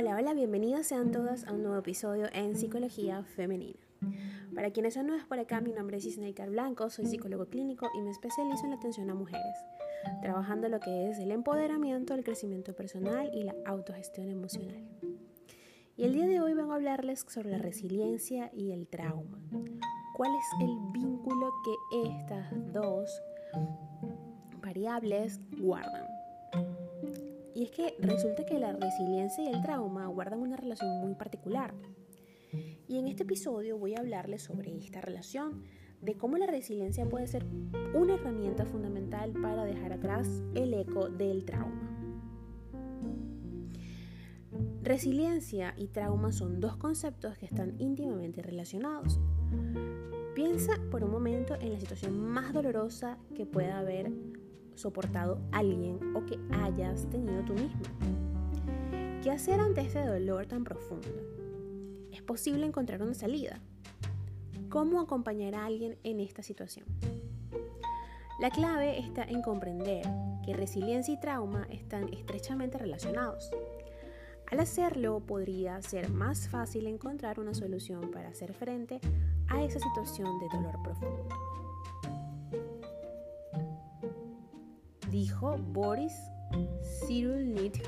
Hola, hola, bienvenidos sean todas a un nuevo episodio en Psicología Femenina. Para quienes son nuevos por acá, mi nombre es Isnaikar Blanco, soy psicólogo clínico y me especializo en la atención a mujeres, trabajando lo que es el empoderamiento, el crecimiento personal y la autogestión emocional. Y el día de hoy vengo a hablarles sobre la resiliencia y el trauma. ¿Cuál es el vínculo que estas dos variables guardan? Y es que resulta que la resiliencia y el trauma guardan una relación muy particular. Y en este episodio voy a hablarles sobre esta relación, de cómo la resiliencia puede ser una herramienta fundamental para dejar atrás el eco del trauma. Resiliencia y trauma son dos conceptos que están íntimamente relacionados. Piensa por un momento en la situación más dolorosa que pueda haber soportado alguien o que hayas tenido tú mismo. ¿Qué hacer ante este dolor tan profundo? ¿Es posible encontrar una salida? ¿Cómo acompañar a alguien en esta situación? La clave está en comprender que resiliencia y trauma están estrechamente relacionados. Al hacerlo podría ser más fácil encontrar una solución para hacer frente a esa situación de dolor profundo. Dijo Boris Cyrulnik,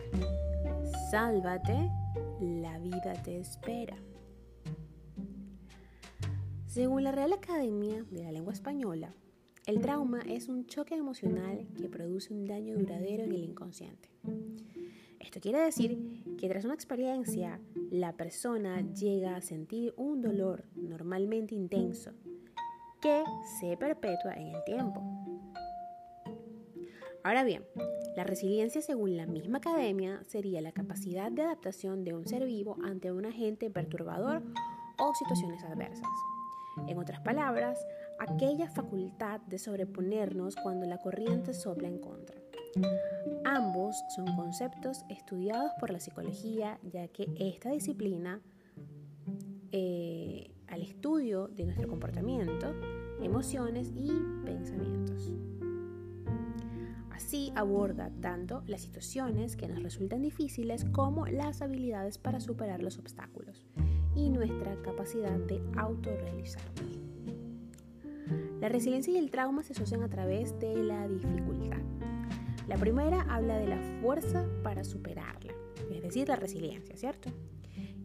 sálvate, la vida te espera. Según la Real Academia de la Lengua Española, el trauma es un choque emocional que produce un daño duradero en el inconsciente. Esto quiere decir que tras una experiencia, la persona llega a sentir un dolor normalmente intenso que se perpetúa en el tiempo. Ahora bien, la resiliencia según la misma academia sería la capacidad de adaptación de un ser vivo ante un agente perturbador o situaciones adversas. En otras palabras, aquella facultad de sobreponernos cuando la corriente sopla en contra. Ambos son conceptos estudiados por la psicología, ya que esta disciplina, eh, al estudio de nuestro comportamiento, emociones y pensamientos. Así aborda tanto las situaciones que nos resultan difíciles como las habilidades para superar los obstáculos y nuestra capacidad de autorrealizarnos. La resiliencia y el trauma se asocian a través de la dificultad. La primera habla de la fuerza para superarla, es decir, la resiliencia, ¿cierto?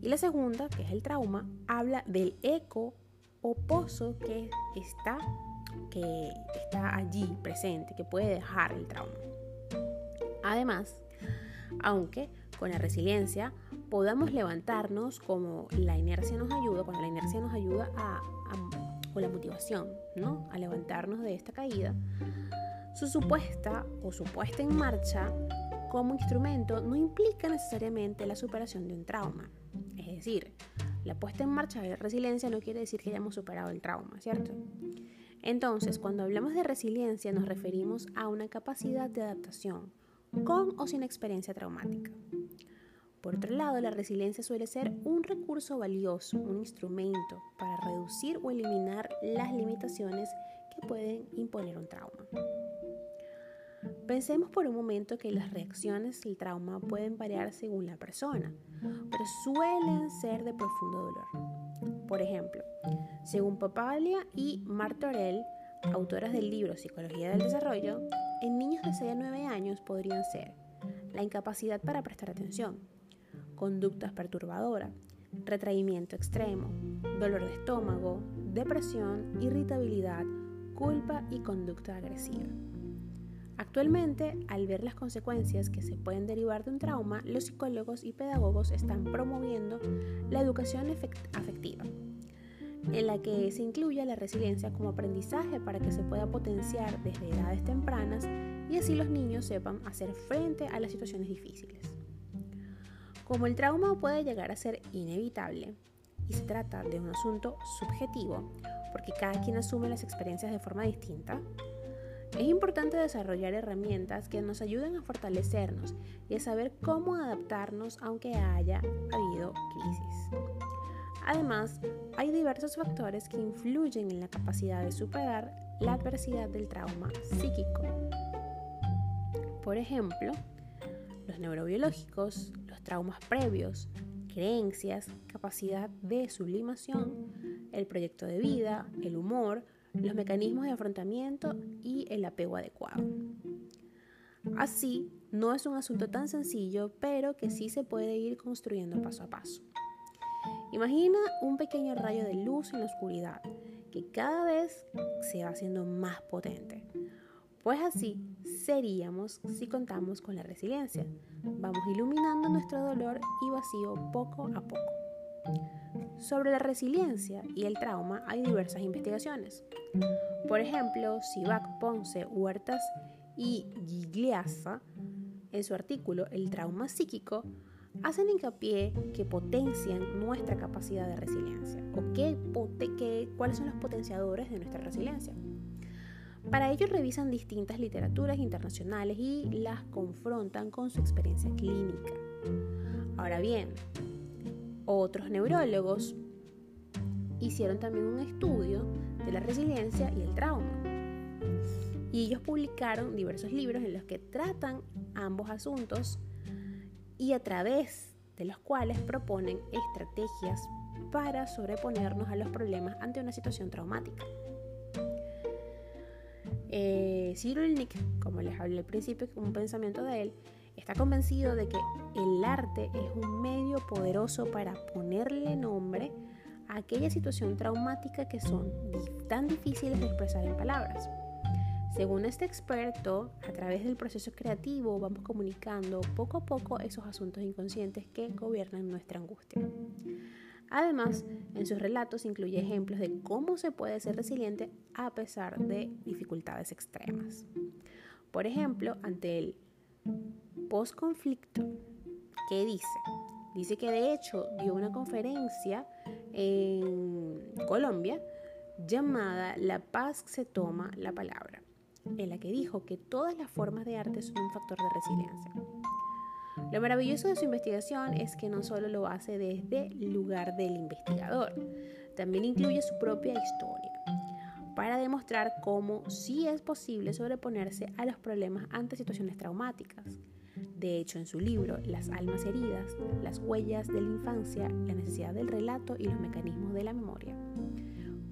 Y la segunda, que es el trauma, habla del eco o pozo que está que está allí presente, que puede dejar el trauma. Además, aunque con la resiliencia podamos levantarnos como la inercia nos ayuda, cuando la inercia nos ayuda a, o la motivación, ¿no? A levantarnos de esta caída, su supuesta o su puesta en marcha como instrumento no implica necesariamente la superación de un trauma. Es decir, la puesta en marcha de la resiliencia no quiere decir que hayamos superado el trauma, ¿cierto? Entonces, cuando hablamos de resiliencia nos referimos a una capacidad de adaptación, con o sin experiencia traumática. Por otro lado, la resiliencia suele ser un recurso valioso, un instrumento para reducir o eliminar las limitaciones que pueden imponer un trauma. Pensemos por un momento que las reacciones del trauma pueden variar según la persona, pero suelen ser de profundo dolor. Por ejemplo, según Papalia y Martorell, autoras del libro Psicología del Desarrollo, en niños de 6 a 9 años podrían ser la incapacidad para prestar atención, conductas perturbadoras, retraimiento extremo, dolor de estómago, depresión, irritabilidad, culpa y conducta agresiva. Actualmente, al ver las consecuencias que se pueden derivar de un trauma, los psicólogos y pedagogos están promoviendo la educación afectiva en la que se incluye la resiliencia como aprendizaje para que se pueda potenciar desde edades tempranas y así los niños sepan hacer frente a las situaciones difíciles. Como el trauma puede llegar a ser inevitable y se trata de un asunto subjetivo, porque cada quien asume las experiencias de forma distinta, es importante desarrollar herramientas que nos ayuden a fortalecernos y a saber cómo adaptarnos aunque haya habido crisis. Además, hay diversos factores que influyen en la capacidad de superar la adversidad del trauma psíquico. Por ejemplo, los neurobiológicos, los traumas previos, creencias, capacidad de sublimación, el proyecto de vida, el humor, los mecanismos de afrontamiento y el apego adecuado. Así, no es un asunto tan sencillo, pero que sí se puede ir construyendo paso a paso. Imagina un pequeño rayo de luz en la oscuridad, que cada vez se va haciendo más potente. Pues así seríamos si contamos con la resiliencia. Vamos iluminando nuestro dolor y vacío poco a poco. Sobre la resiliencia y el trauma hay diversas investigaciones. Por ejemplo, Sivak, Ponce, Huertas y Gigliasa, en su artículo El trauma psíquico, hacen hincapié que potencian nuestra capacidad de resiliencia o qué, cuáles son los potenciadores de nuestra resiliencia. Para ello revisan distintas literaturas internacionales y las confrontan con su experiencia clínica. Ahora bien, otros neurólogos hicieron también un estudio de la resiliencia y el trauma. Y ellos publicaron diversos libros en los que tratan ambos asuntos y a través de los cuales proponen estrategias para sobreponernos a los problemas ante una situación traumática. Eh, Cyrulnik, como les hablé al principio, un pensamiento de él, está convencido de que el arte es un medio poderoso para ponerle nombre a aquella situación traumática que son tan difíciles de expresar en palabras. Según este experto, a través del proceso creativo vamos comunicando poco a poco esos asuntos inconscientes que gobiernan nuestra angustia. Además, en sus relatos incluye ejemplos de cómo se puede ser resiliente a pesar de dificultades extremas. Por ejemplo, ante el post-conflicto, ¿qué dice? Dice que de hecho dio una conferencia en Colombia llamada La paz se toma la palabra, en la que dijo que todas las formas de arte son un factor de resiliencia. Lo maravilloso de su investigación es que no solo lo hace desde el lugar del investigador, también incluye su propia historia para demostrar cómo sí es posible sobreponerse a los problemas ante situaciones traumáticas. De hecho, en su libro Las almas heridas, las huellas de la infancia, la necesidad del relato y los mecanismos de la memoria,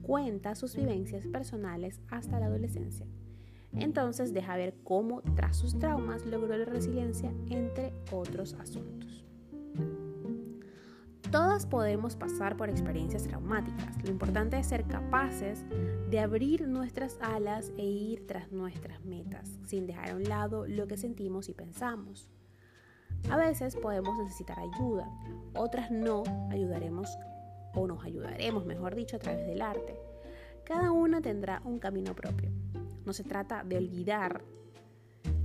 cuenta sus vivencias personales hasta la adolescencia entonces deja ver cómo tras sus traumas logró la resiliencia entre otros asuntos. Todas podemos pasar por experiencias traumáticas. Lo importante es ser capaces de abrir nuestras alas e ir tras nuestras metas, sin dejar a un lado lo que sentimos y pensamos. A veces podemos necesitar ayuda, otras no ayudaremos o nos ayudaremos, mejor dicho, a través del arte. Cada una tendrá un camino propio. No se trata de olvidar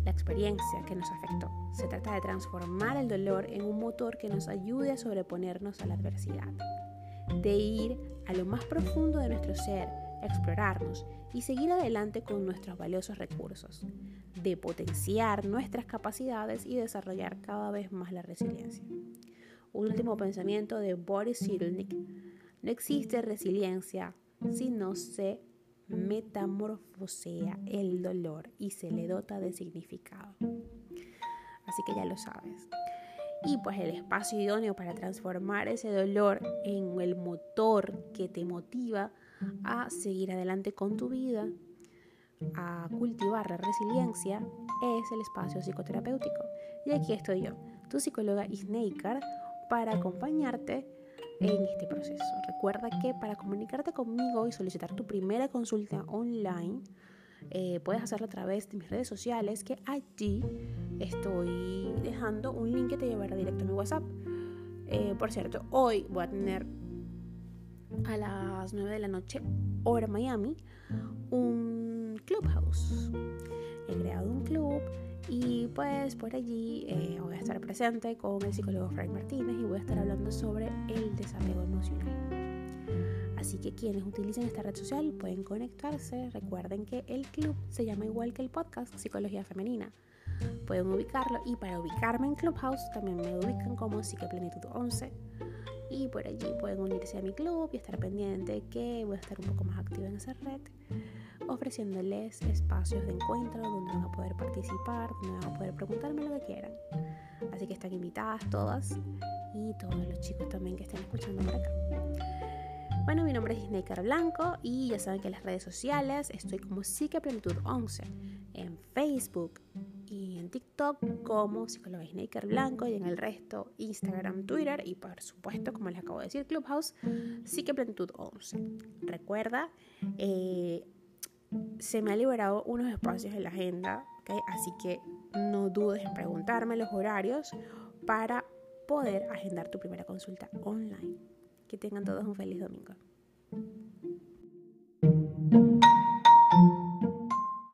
la experiencia que nos afectó. Se trata de transformar el dolor en un motor que nos ayude a sobreponernos a la adversidad. De ir a lo más profundo de nuestro ser, explorarnos y seguir adelante con nuestros valiosos recursos. De potenciar nuestras capacidades y desarrollar cada vez más la resiliencia. Un último pensamiento de Boris Cyrulnik. No existe resiliencia si no se metamorfosea el dolor y se le dota de significado. Así que ya lo sabes. Y pues el espacio idóneo para transformar ese dolor en el motor que te motiva a seguir adelante con tu vida, a cultivar la resiliencia, es el espacio psicoterapéutico. Y aquí estoy yo, tu psicóloga Isneikar, para acompañarte en este proceso. Recuerda que para comunicarte conmigo y solicitar tu primera consulta online, eh, puedes hacerlo a través de mis redes sociales, que allí estoy dejando un link que te llevará directo a mi WhatsApp. Eh, por cierto, hoy voy a tener a las 9 de la noche, hora Miami, un clubhouse. He creado un club y pues por allí eh, voy a estar presente con el psicólogo Frank Martínez y voy a estar hablando sobre el desapego emocional. Así que quienes utilicen esta red social pueden conectarse. Recuerden que el club se llama igual que el podcast Psicología Femenina. Pueden ubicarlo y para ubicarme en Clubhouse también me ubican como Psiqueplenitud 11. Y por allí pueden unirse a mi club y estar pendiente que voy a estar un poco más activa en esa red ofreciéndoles espacios de encuentro donde van a poder participar, donde van a poder preguntarme lo que quieran. Así que están invitadas todas y todos los chicos también que estén escuchando por acá. Bueno, mi nombre es Snaker Blanco y ya saben que en las redes sociales estoy como Psiqueplenitud 11 en Facebook y en TikTok como Psicóloga Snaker Blanco y en el resto Instagram, Twitter y por supuesto, como les acabo de decir, Clubhouse, Psiqueplenitud 11. Recuerda, eh, se me ha liberado unos espacios en la agenda, así que no dudes en preguntarme los horarios para poder agendar tu primera consulta online. Que tengan todos un feliz domingo.